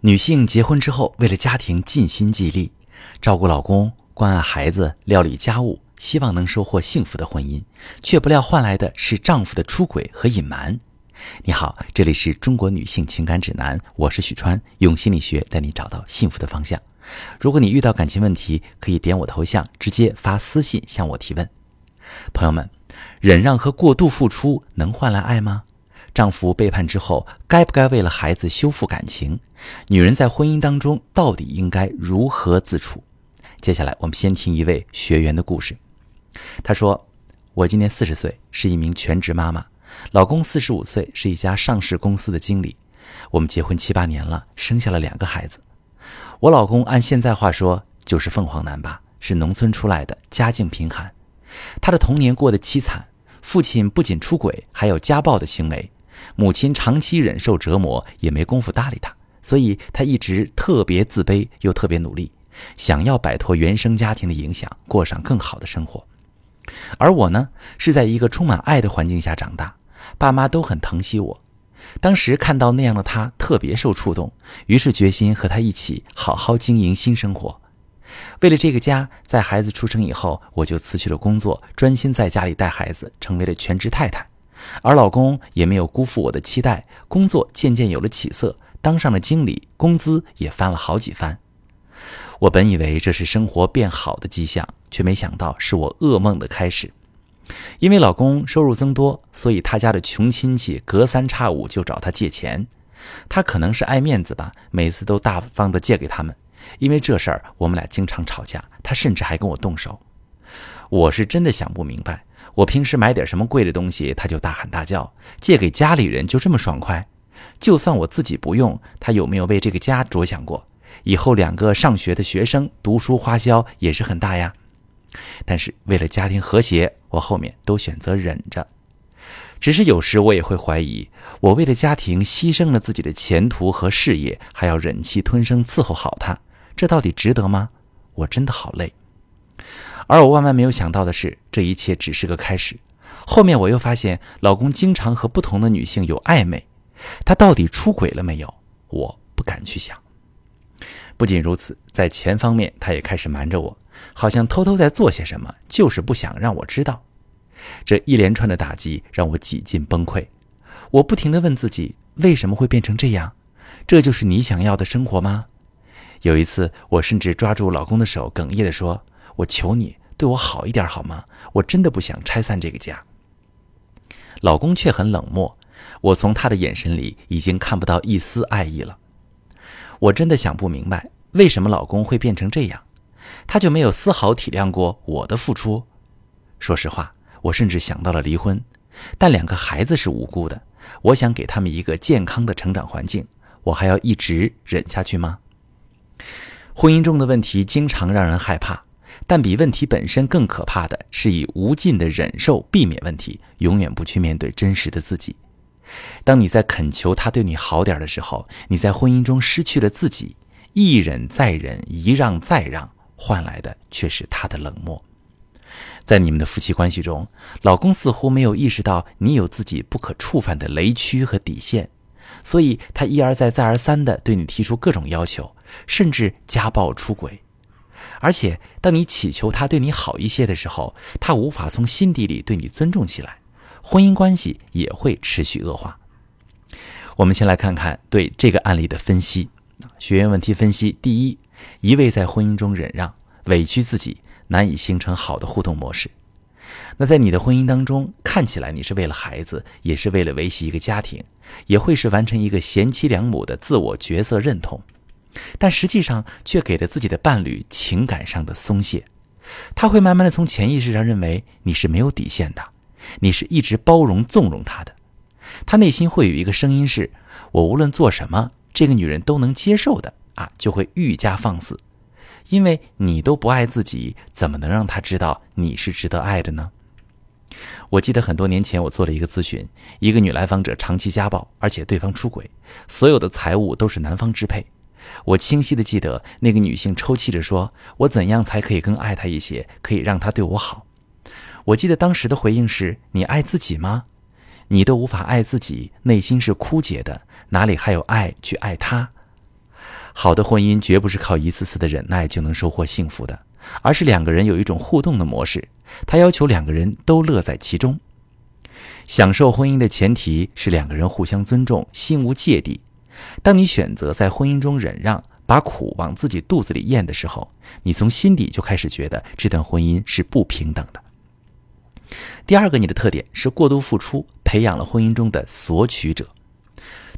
女性结婚之后，为了家庭尽心尽力，照顾老公、关爱孩子、料理家务，希望能收获幸福的婚姻，却不料换来的是丈夫的出轨和隐瞒。你好，这里是中国女性情感指南，我是许川，用心理学带你找到幸福的方向。如果你遇到感情问题，可以点我头像，直接发私信向我提问。朋友们，忍让和过度付出能换来爱吗？丈夫背叛之后，该不该为了孩子修复感情？女人在婚姻当中到底应该如何自处？接下来，我们先听一位学员的故事。她说：“我今年四十岁，是一名全职妈妈，老公四十五岁，是一家上市公司的经理。我们结婚七八年了，生下了两个孩子。我老公按现在话说就是凤凰男吧，是农村出来的，家境贫寒。他的童年过得凄惨，父亲不仅出轨，还有家暴的行为。”母亲长期忍受折磨，也没工夫搭理他，所以他一直特别自卑，又特别努力，想要摆脱原生家庭的影响，过上更好的生活。而我呢，是在一个充满爱的环境下长大，爸妈都很疼惜我。当时看到那样的他，特别受触动，于是决心和他一起好好经营新生活。为了这个家，在孩子出生以后，我就辞去了工作，专心在家里带孩子，成为了全职太太。而老公也没有辜负我的期待，工作渐渐有了起色，当上了经理，工资也翻了好几番。我本以为这是生活变好的迹象，却没想到是我噩梦的开始。因为老公收入增多，所以他家的穷亲戚隔三差五就找他借钱。他可能是爱面子吧，每次都大方的借给他们。因为这事儿，我们俩经常吵架，他甚至还跟我动手。我是真的想不明白。我平时买点什么贵的东西，他就大喊大叫；借给家里人就这么爽快。就算我自己不用，他有没有为这个家着想过？以后两个上学的学生读书花销也是很大呀。但是为了家庭和谐，我后面都选择忍着。只是有时我也会怀疑，我为了家庭牺牲了自己的前途和事业，还要忍气吞声伺候好他，这到底值得吗？我真的好累。而我万万没有想到的是，这一切只是个开始。后面我又发现，老公经常和不同的女性有暧昧，他到底出轨了没有？我不敢去想。不仅如此，在钱方面，他也开始瞒着我，好像偷偷在做些什么，就是不想让我知道。这一连串的打击让我几近崩溃。我不停地问自己：为什么会变成这样？这就是你想要的生活吗？有一次，我甚至抓住老公的手，哽咽地说。我求你对我好一点好吗？我真的不想拆散这个家。老公却很冷漠，我从他的眼神里已经看不到一丝爱意了。我真的想不明白，为什么老公会变成这样？他就没有丝毫体谅过我的付出？说实话，我甚至想到了离婚。但两个孩子是无辜的，我想给他们一个健康的成长环境，我还要一直忍下去吗？婚姻中的问题经常让人害怕。但比问题本身更可怕的是，以无尽的忍受避免问题，永远不去面对真实的自己。当你在恳求他对你好点的时候，你在婚姻中失去了自己，一忍再忍，一让再让，换来的却是他的冷漠。在你们的夫妻关系中，老公似乎没有意识到你有自己不可触犯的雷区和底线，所以他一而再、再而三地对你提出各种要求，甚至家暴、出轨。而且，当你祈求他对你好一些的时候，他无法从心底里对你尊重起来，婚姻关系也会持续恶化。我们先来看看对这个案例的分析。学员问题分析：第一，一味在婚姻中忍让、委屈自己，难以形成好的互动模式。那在你的婚姻当中，看起来你是为了孩子，也是为了维系一个家庭，也会是完成一个贤妻良母的自我角色认同。但实际上却给了自己的伴侣情感上的松懈，他会慢慢的从潜意识上认为你是没有底线的，你是一直包容纵容他的，他内心会有一个声音是：我无论做什么，这个女人都能接受的啊，就会愈加放肆，因为你都不爱自己，怎么能让他知道你是值得爱的呢？我记得很多年前我做了一个咨询，一个女来访者长期家暴，而且对方出轨，所有的财物都是男方支配。我清晰的记得，那个女性抽泣着说：“我怎样才可以更爱他一些，可以让他对我好？”我记得当时的回应是：“你爱自己吗？你都无法爱自己，内心是枯竭的，哪里还有爱去爱他？”好的婚姻绝不是靠一次次的忍耐就能收获幸福的，而是两个人有一种互动的模式，它要求两个人都乐在其中。享受婚姻的前提是两个人互相尊重，心无芥蒂。当你选择在婚姻中忍让，把苦往自己肚子里咽的时候，你从心底就开始觉得这段婚姻是不平等的。第二个，你的特点是过度付出，培养了婚姻中的索取者。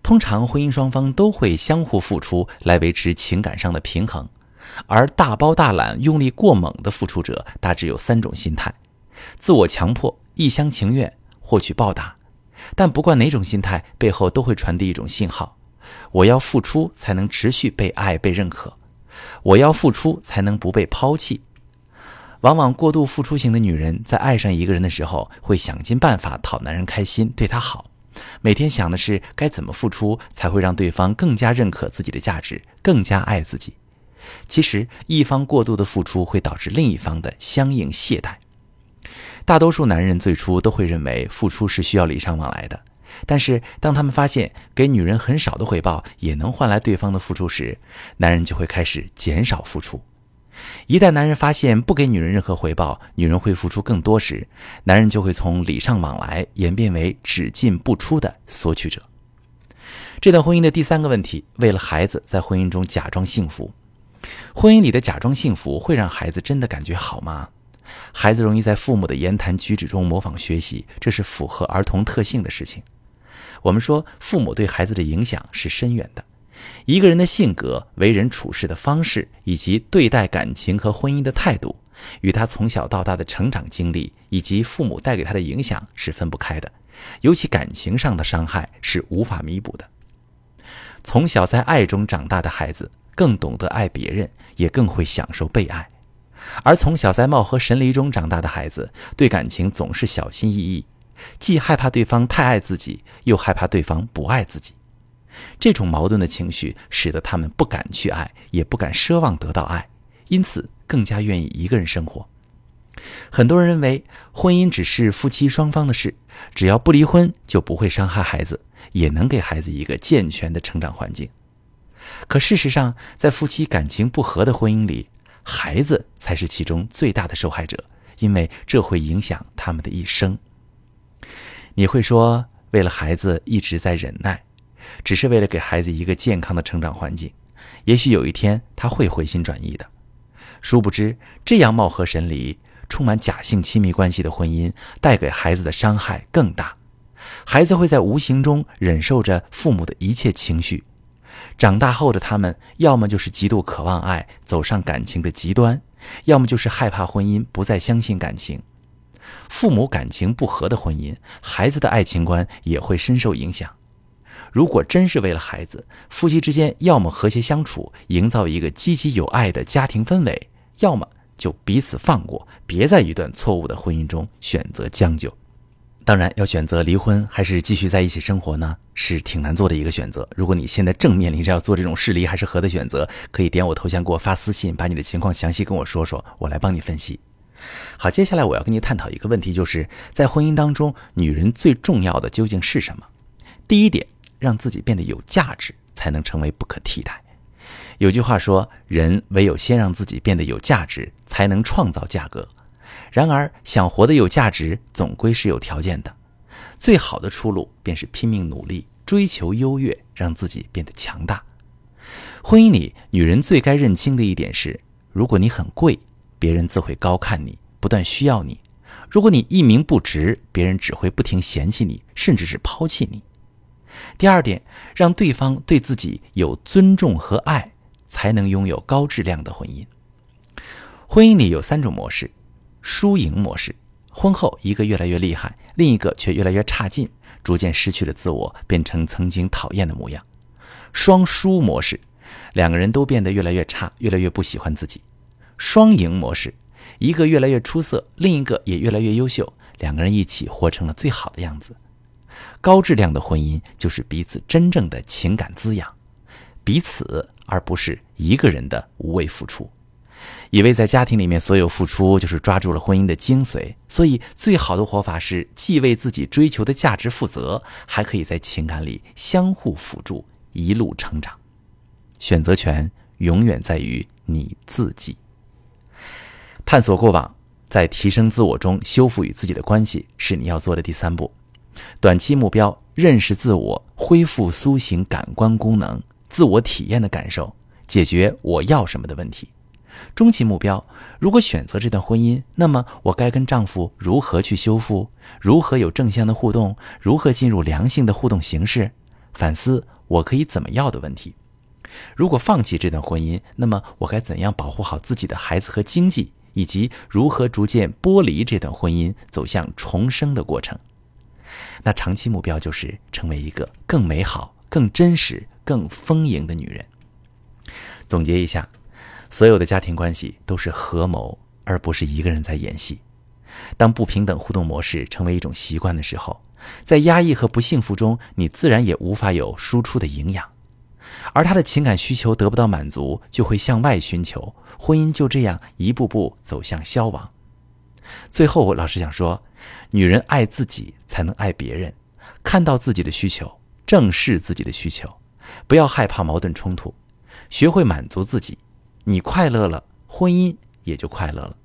通常婚姻双方都会相互付出来维持情感上的平衡，而大包大揽、用力过猛的付出者大致有三种心态：自我强迫、一厢情愿、获取报答。但不管哪种心态，背后都会传递一种信号：我要付出才能持续被爱、被认可；我要付出才能不被抛弃。往往过度付出型的女人在爱上一个人的时候，会想尽办法讨男人开心，对他好。每天想的是该怎么付出才会让对方更加认可自己的价值，更加爱自己。其实，一方过度的付出会导致另一方的相应懈怠。大多数男人最初都会认为付出是需要礼尚往来的，但是当他们发现给女人很少的回报也能换来对方的付出时，男人就会开始减少付出。一旦男人发现不给女人任何回报，女人会付出更多时，男人就会从礼尚往来演变为只进不出的索取者。这段婚姻的第三个问题，为了孩子在婚姻中假装幸福。婚姻里的假装幸福会让孩子真的感觉好吗？孩子容易在父母的言谈举止中模仿学习，这是符合儿童特性的事情。我们说，父母对孩子的影响是深远的。一个人的性格、为人处事的方式，以及对待感情和婚姻的态度，与他从小到大的成长经历以及父母带给他的影响是分不开的。尤其感情上的伤害是无法弥补的。从小在爱中长大的孩子，更懂得爱别人，也更会享受被爱；而从小在貌合神离中长大的孩子，对感情总是小心翼翼，既害怕对方太爱自己，又害怕对方不爱自己。这种矛盾的情绪使得他们不敢去爱，也不敢奢望得到爱，因此更加愿意一个人生活。很多人认为婚姻只是夫妻双方的事，只要不离婚就不会伤害孩子，也能给孩子一个健全的成长环境。可事实上，在夫妻感情不和的婚姻里，孩子才是其中最大的受害者，因为这会影响他们的一生。你会说，为了孩子一直在忍耐。只是为了给孩子一个健康的成长环境，也许有一天他会回心转意的。殊不知，这样貌合神离、充满假性亲密关系的婚姻，带给孩子的伤害更大。孩子会在无形中忍受着父母的一切情绪，长大后的他们，要么就是极度渴望爱，走上感情的极端；要么就是害怕婚姻，不再相信感情。父母感情不和的婚姻，孩子的爱情观也会深受影响。如果真是为了孩子，夫妻之间要么和谐相处，营造一个积极有爱的家庭氛围，要么就彼此放过，别在一段错误的婚姻中选择将就。当然，要选择离婚还是继续在一起生活呢，是挺难做的一个选择。如果你现在正面临着要做这种是离还是合的选择，可以点我头像给我发私信，把你的情况详细跟我说说，我来帮你分析。好，接下来我要跟你探讨一个问题，就是在婚姻当中，女人最重要的究竟是什么？第一点。让自己变得有价值，才能成为不可替代。有句话说：“人唯有先让自己变得有价值，才能创造价格。”然而，想活得有价值，总归是有条件的。最好的出路便是拼命努力，追求优越，让自己变得强大。婚姻里，女人最该认清的一点是：如果你很贵，别人自会高看你，不断需要你；如果你一鸣不值，别人只会不停嫌弃你，甚至是抛弃你。第二点，让对方对自己有尊重和爱，才能拥有高质量的婚姻。婚姻里有三种模式：输赢模式，婚后一个越来越厉害，另一个却越来越差劲，逐渐失去了自我，变成曾经讨厌的模样；双输模式，两个人都变得越来越差，越来越不喜欢自己；双赢模式，一个越来越出色，另一个也越来越优秀，两个人一起活成了最好的样子。高质量的婚姻就是彼此真正的情感滋养，彼此而不是一个人的无谓付出。以为在家庭里面所有付出就是抓住了婚姻的精髓，所以最好的活法是既为自己追求的价值负责，还可以在情感里相互辅助，一路成长。选择权永远在于你自己。探索过往，在提升自我中修复与自己的关系，是你要做的第三步。短期目标：认识自我，恢复苏醒感官功能，自我体验的感受，解决我要什么的问题。中期目标：如果选择这段婚姻，那么我该跟丈夫如何去修复？如何有正向的互动？如何进入良性的互动形式？反思我可以怎么要的问题。如果放弃这段婚姻，那么我该怎样保护好自己的孩子和经济？以及如何逐渐剥离这段婚姻，走向重生的过程？那长期目标就是成为一个更美好、更真实、更丰盈的女人。总结一下。所有的家庭关系都是合谋，而不是一个人在演戏。当不平等互动模式成为一种习惯的时候，在压抑和不幸福中，你自然也无法有输出的营养。而他的情感需求得不到满足，就会向外寻求，婚姻就这样一步步走向消亡。最后，我老师想说，女人爱自己才能爱别人，看到自己的需求，正视自己的需求，不要害怕矛盾冲突，学会满足自己。你快乐了，婚姻也就快乐了。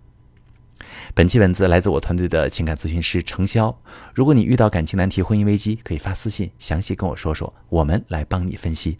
本期文字来自我团队的情感咨询师程潇。如果你遇到感情难题、婚姻危机，可以发私信详细跟我说说，我们来帮你分析。